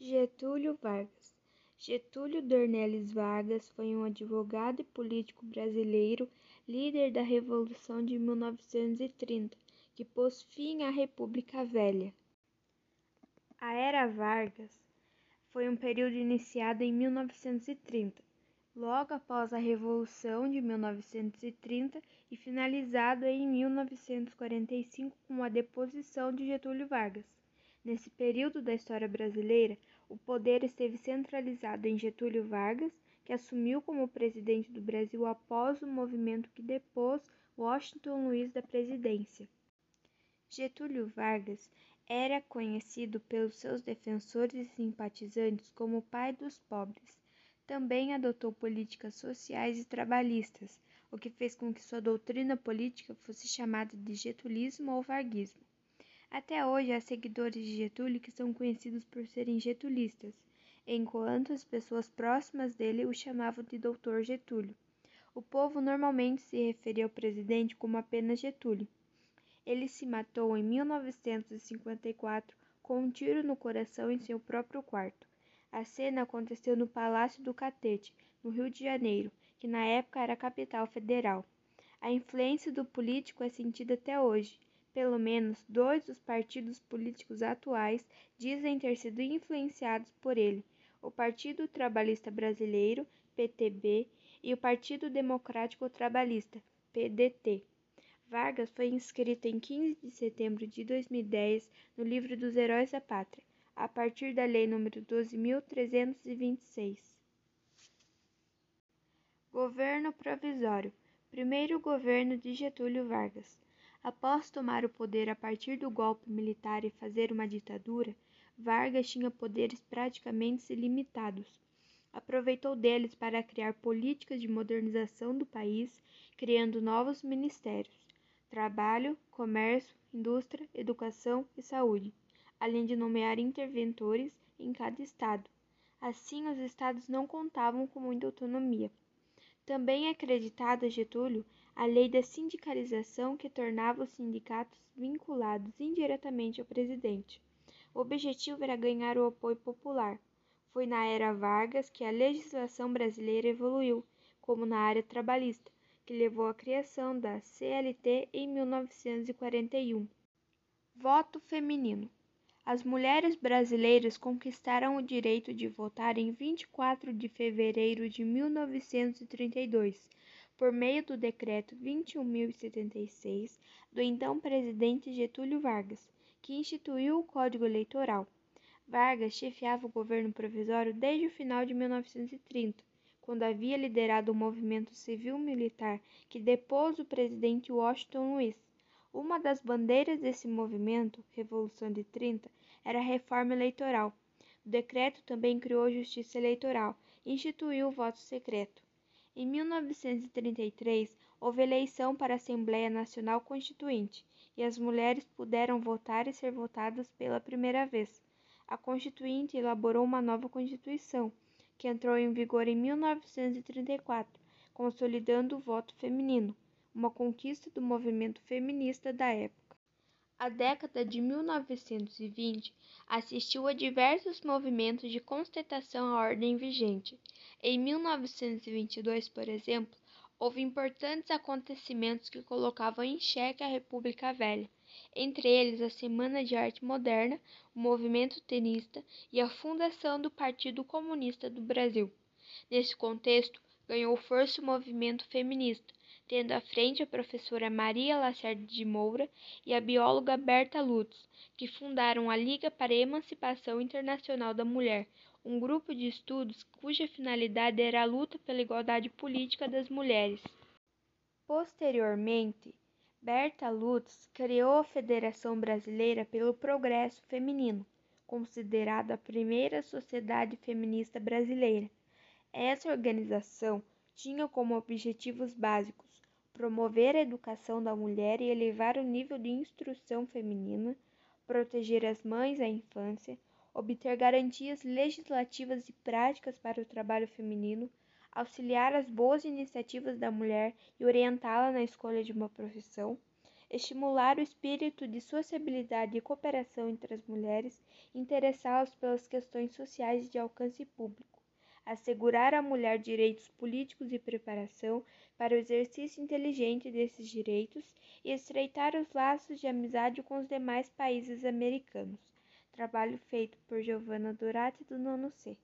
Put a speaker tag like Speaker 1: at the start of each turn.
Speaker 1: Getúlio Vargas Getúlio Dornelles Vargas foi um advogado e político brasileiro, líder da Revolução de 1930, que pôs fim à República Velha. A Era Vargas foi um período iniciado em 1930, logo após a Revolução de 1930 e finalizado em 1945 com a deposição de Getúlio Vargas. Nesse período da história brasileira, o poder esteve centralizado em Getúlio Vargas, que assumiu como presidente do Brasil após o movimento que depôs Washington Luiz da presidência. Getúlio Vargas era conhecido pelos seus defensores e simpatizantes como o pai dos pobres. Também adotou políticas sociais e trabalhistas, o que fez com que sua doutrina política fosse chamada de getulismo ou varguismo. Até hoje há seguidores de Getúlio que são conhecidos por serem getulistas, enquanto as pessoas próximas dele o chamavam de Doutor Getúlio. O povo normalmente se referia ao presidente como apenas Getúlio. Ele se matou em 1954 com um tiro no coração em seu próprio quarto. A cena aconteceu no Palácio do Catete, no Rio de Janeiro, que na época era a capital federal. A influência do político é sentida até hoje. Pelo menos dois dos partidos políticos atuais dizem ter sido influenciados por ele: o Partido Trabalhista Brasileiro, PTB, e o Partido Democrático Trabalhista, PDT. Vargas foi inscrito em 15 de setembro de 2010 no Livro dos Heróis da Pátria, a partir da Lei nº 12.326. Governo Provisório Primeiro governo de Getúlio Vargas. Após tomar o poder a partir do golpe militar e fazer uma ditadura, Vargas tinha poderes praticamente ilimitados. Aproveitou deles para criar políticas de modernização do país, criando novos ministérios: trabalho, comércio, indústria, educação e saúde, além de nomear interventores em cada estado. Assim, os estados não contavam com muita autonomia. Também é acreditado a Getúlio a lei da sindicalização que tornava os sindicatos vinculados indiretamente ao presidente. O objetivo era ganhar o apoio popular. Foi na era Vargas que a legislação brasileira evoluiu, como na área trabalhista, que levou à criação da CLT em 1941. Voto feminino. As mulheres brasileiras conquistaram o direito de votar em 24 de fevereiro de 1932 por meio do Decreto 21.076 do então presidente Getúlio Vargas, que instituiu o Código Eleitoral. Vargas chefiava o governo provisório desde o final de 1930, quando havia liderado o movimento civil-militar que depôs o presidente Washington Luiz. Uma das bandeiras desse movimento, Revolução de 30, era a reforma eleitoral. O decreto também criou a justiça eleitoral e instituiu o voto secreto. Em 1933, houve eleição para a Assembleia Nacional Constituinte e as mulheres puderam votar e ser votadas pela primeira vez. A Constituinte elaborou uma nova Constituição, que entrou em vigor em 1934, consolidando o voto feminino, uma conquista do movimento feminista da época. A década de 1920 assistiu a diversos movimentos de contestação à ordem vigente. Em 1922, por exemplo, houve importantes acontecimentos que colocavam em xeque a República Velha, entre eles a Semana de Arte Moderna, o movimento tenista e a fundação do Partido Comunista do Brasil. Nesse contexto, ganhou força o movimento feminista, tendo à frente a professora Maria Lacerda de Moura e a bióloga Berta Lutz, que fundaram a Liga para a Emancipação Internacional da Mulher, um grupo de estudos cuja finalidade era a luta pela igualdade política das mulheres. Posteriormente, Berta Lutz criou a Federação Brasileira pelo Progresso Feminino, considerada a primeira sociedade feminista brasileira. Essa organização tinha como objetivos básicos promover a educação da mulher e elevar o nível de instrução feminina, proteger as mães à infância, obter garantias legislativas e práticas para o trabalho feminino, auxiliar as boas iniciativas da mulher e orientá-la na escolha de uma profissão, estimular o espírito de sociabilidade e cooperação entre as mulheres interessadas pelas questões sociais de alcance público, assegurar à mulher direitos políticos e preparação para o exercício inteligente desses direitos e estreitar os laços de amizade com os demais países americanos. Trabalho feito por Giovanna Durati do nono C.